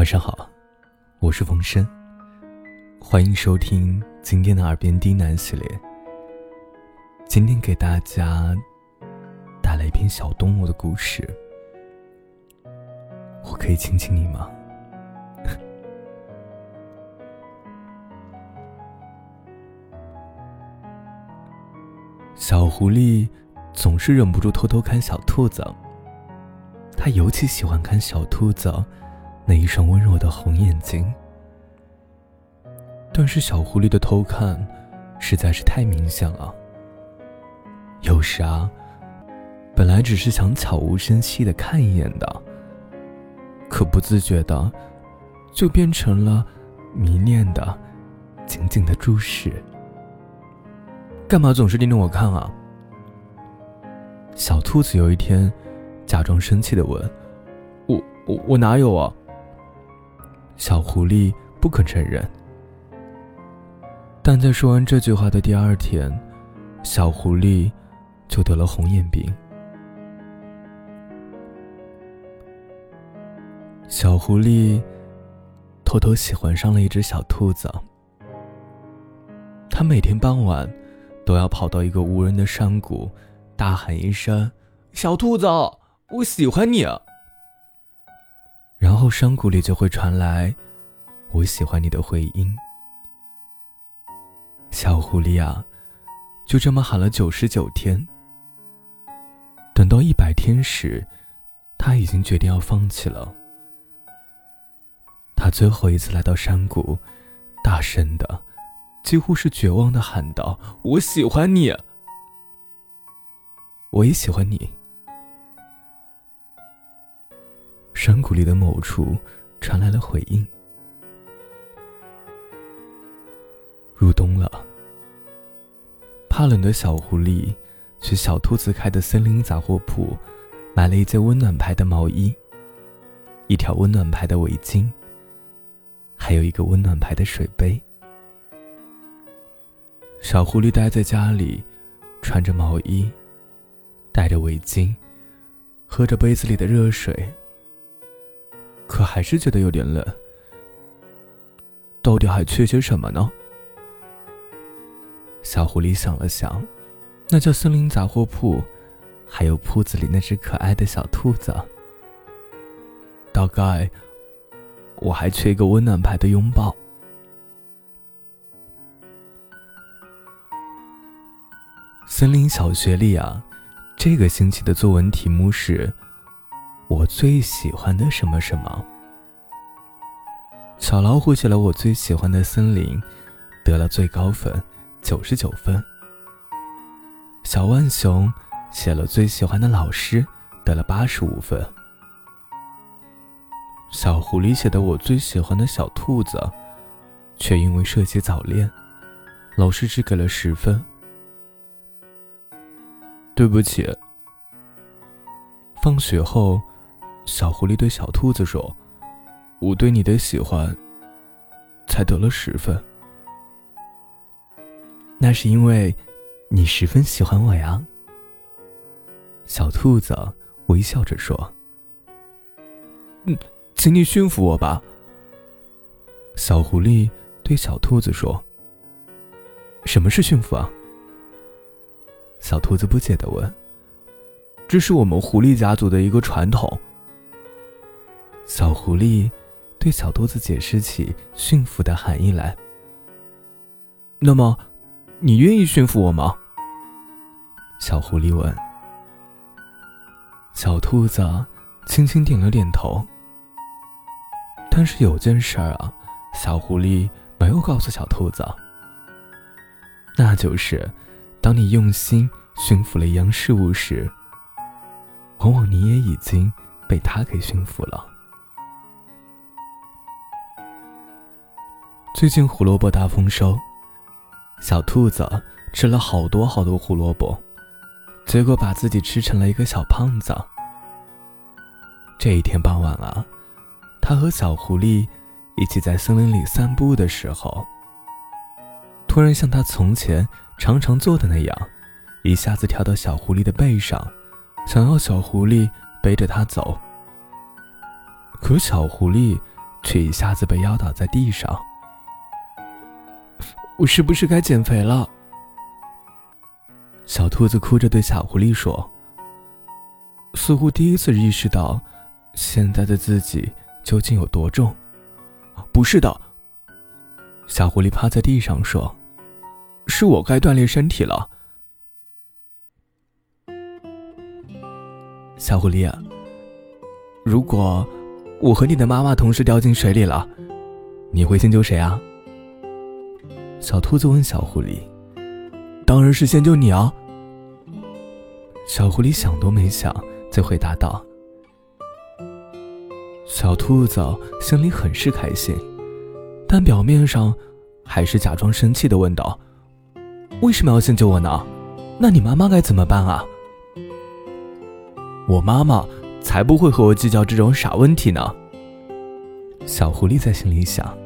晚上好，我是冯生，欢迎收听今天的耳边低喃系列。今天给大家带来一篇小动物的故事，我可以亲亲你吗？小狐狸总是忍不住偷偷看小兔子，它尤其喜欢看小兔子。那一双温柔的红眼睛，但是小狐狸的偷看实在是太明显了。有时啊，本来只是想悄无声息的看一眼的，可不自觉的，就变成了迷恋的、紧紧的注视。干嘛总是盯着我看啊？小兔子有一天，假装生气的问：“我我我哪有啊？”小狐狸不肯承认，但在说完这句话的第二天，小狐狸就得了红眼病。小狐狸偷偷喜欢上了一只小兔子，他每天傍晚都要跑到一个无人的山谷，大喊一声：“小兔子，我喜欢你。”然后山谷里就会传来“我喜欢你”的回音。小狐狸啊，就这么喊了九十九天。等到一百天时，他已经决定要放弃了。他最后一次来到山谷，大声的，几乎是绝望的喊道：“我喜欢你，我也喜欢你。”山谷里的某处传来了回应。入冬了，怕冷的小狐狸去小兔子开的森林杂货铺买了一件温暖牌的毛衣，一条温暖牌的围巾，还有一个温暖牌的水杯。小狐狸待在家里，穿着毛衣，戴着围巾，喝着杯子里的热水。可还是觉得有点冷。到底还缺些什么呢？小狐狸想了想，那叫森林杂货铺，还有铺子里那只可爱的小兔子。大概我还缺一个温暖牌的拥抱。森林小学里啊，这个星期的作文题目是。我最喜欢的什么什么？小老虎写了我最喜欢的森林，得了最高分，九十九分。小浣熊写了最喜欢的老师，得了八十五分。小狐狸写的我最喜欢的小兔子，却因为涉及早恋，老师只给了十分。对不起。放学后。小狐狸对小兔子说：“我对你的喜欢，才得了十分。那是因为，你十分喜欢我呀。”小兔子微笑着说：“嗯，请你驯服我吧。”小狐狸对小兔子说：“什么是驯服啊？”小兔子不解的问：“这是我们狐狸家族的一个传统。”小狐狸对小兔子解释起驯服的含义来。那么，你愿意驯服我吗？小狐狸问。小兔子轻轻点了点头。但是有件事儿啊，小狐狸没有告诉小兔子。那就是，当你用心驯服了一样事物时，往往你也已经被它给驯服了。最近胡萝卜大丰收，小兔子吃了好多好多胡萝卜，结果把自己吃成了一个小胖子。这一天傍晚了，他和小狐狸一起在森林里散步的时候，突然像他从前常常做的那样，一下子跳到小狐狸的背上，想要小狐狸背着他走。可小狐狸却一下子被压倒在地上。我是不是该减肥了？小兔子哭着对小狐狸说：“似乎第一次意识到，现在的自己究竟有多重。”不是的，小狐狸趴在地上说：“是我该锻炼身体了。”小狐狸，如果我和你的妈妈同时掉进水里了，你会先救谁啊？小兔子问小狐狸：“当然是先救你啊！”小狐狸想都没想就回答道。小兔子心里很是开心，但表面上还是假装生气的问道：“为什么要先救我呢？那你妈妈该怎么办啊？”我妈妈才不会和我计较这种傻问题呢。小狐狸在心里想。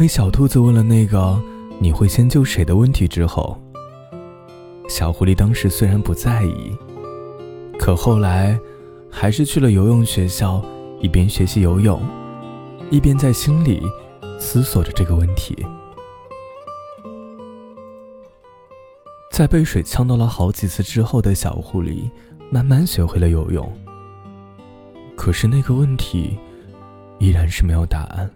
被小兔子问了那个“你会先救谁”的问题之后。小狐狸当时虽然不在意，可后来还是去了游泳学校，一边学习游泳，一边在心里思索着这个问题。在被水呛到了好几次之后的小狐狸，慢慢学会了游泳。可是那个问题依然是没有答案。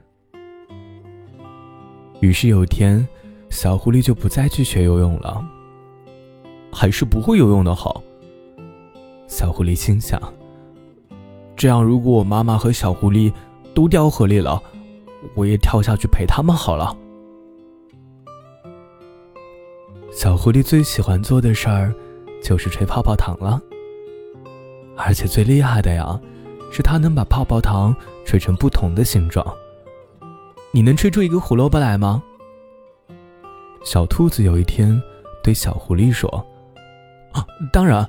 于是有一天，小狐狸就不再去学游泳了。还是不会游泳的好。小狐狸心想：“这样，如果我妈妈和小狐狸都掉河里了，我也跳下去陪他们好了。”小狐狸最喜欢做的事儿就是吹泡泡糖了，而且最厉害的呀，是它能把泡泡糖吹成不同的形状。你能吹出一个胡萝卜来吗？小兔子有一天对小狐狸说。啊，当然。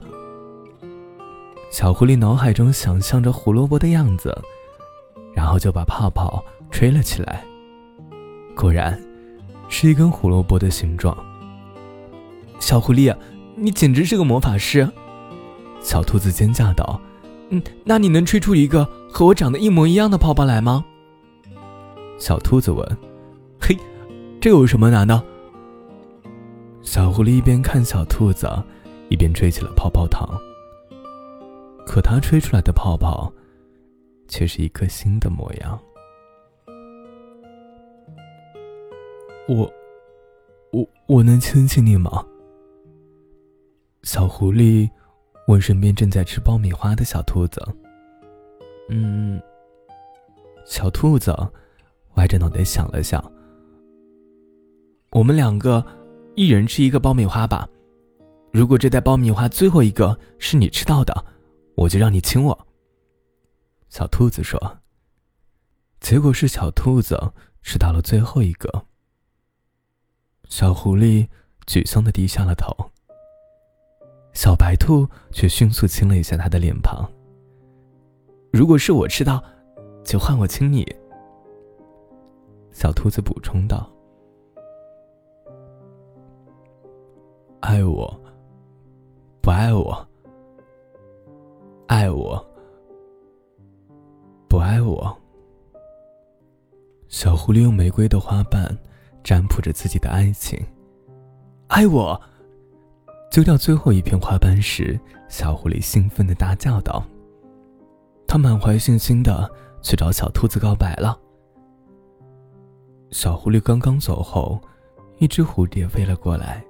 小狐狸脑海中想象着胡萝卜的样子，然后就把泡泡吹了起来。果然，是一根胡萝卜的形状。小狐狸，你简直是个魔法师！小兔子尖叫道：“嗯，那你能吹出一个和我长得一模一样的泡泡来吗？”小兔子问：“嘿，这有什么难的？”小狐狸一边看小兔子。一边吹起了泡泡糖，可它吹出来的泡泡，却是一颗新的模样。我，我，我能亲亲你吗？小狐狸问身边正在吃爆米花的小兔子。嗯，小兔子歪着脑袋想了想。我们两个一人吃一个爆米花吧。如果这袋爆米花最后一个是你吃到的，我就让你亲我。小兔子说。结果是小兔子吃到了最后一个。小狐狸沮丧的低下了头。小白兔却迅速亲了一下他的脸庞。如果是我吃到，就换我亲你。小兔子补充道。爱我。不爱我，爱我，不爱我。小狐狸用玫瑰的花瓣占卜着自己的爱情。爱我，揪掉最后一片花瓣时，小狐狸兴奋的大叫道：“他满怀信心的去找小兔子告白了。”小狐狸刚刚走后，一只蝴蝶飞了过来。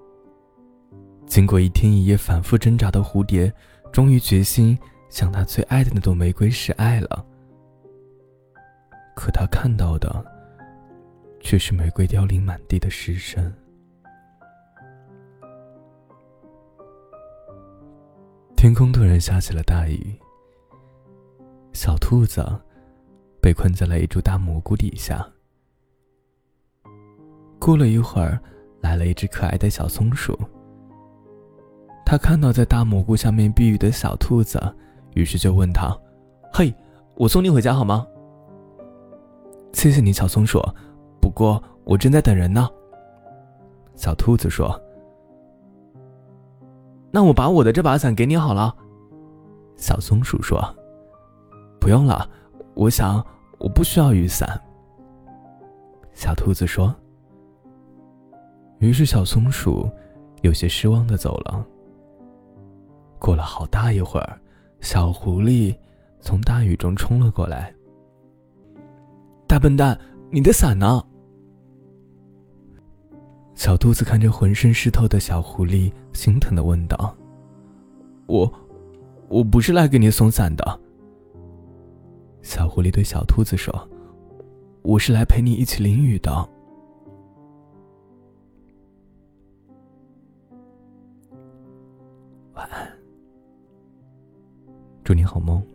经过一天一夜反复挣扎的蝴蝶，终于决心向他最爱的那朵玫瑰示爱了。可他看到的，却是玫瑰凋零满地的尸身。天空突然下起了大雨。小兔子被困在了一株大蘑菇底下。过了一会儿，来了一只可爱的小松鼠。他看到在大蘑菇下面避雨的小兔子，于是就问他：“嘿，我送你回家好吗？”“谢谢你，小松鼠，不过我正在等人呢。”小兔子说。“那我把我的这把伞给你好了。”小松鼠说。“不用了，我想我不需要雨伞。”小兔子说。于是小松鼠有些失望的走了。过了好大一会儿，小狐狸从大雨中冲了过来。“大笨蛋，你的伞呢？”小兔子看着浑身湿透的小狐狸，心疼的问道：“我，我不是来给你送伞的。”小狐狸对小兔子说：“我是来陪你一起淋雨的。”祝你好梦。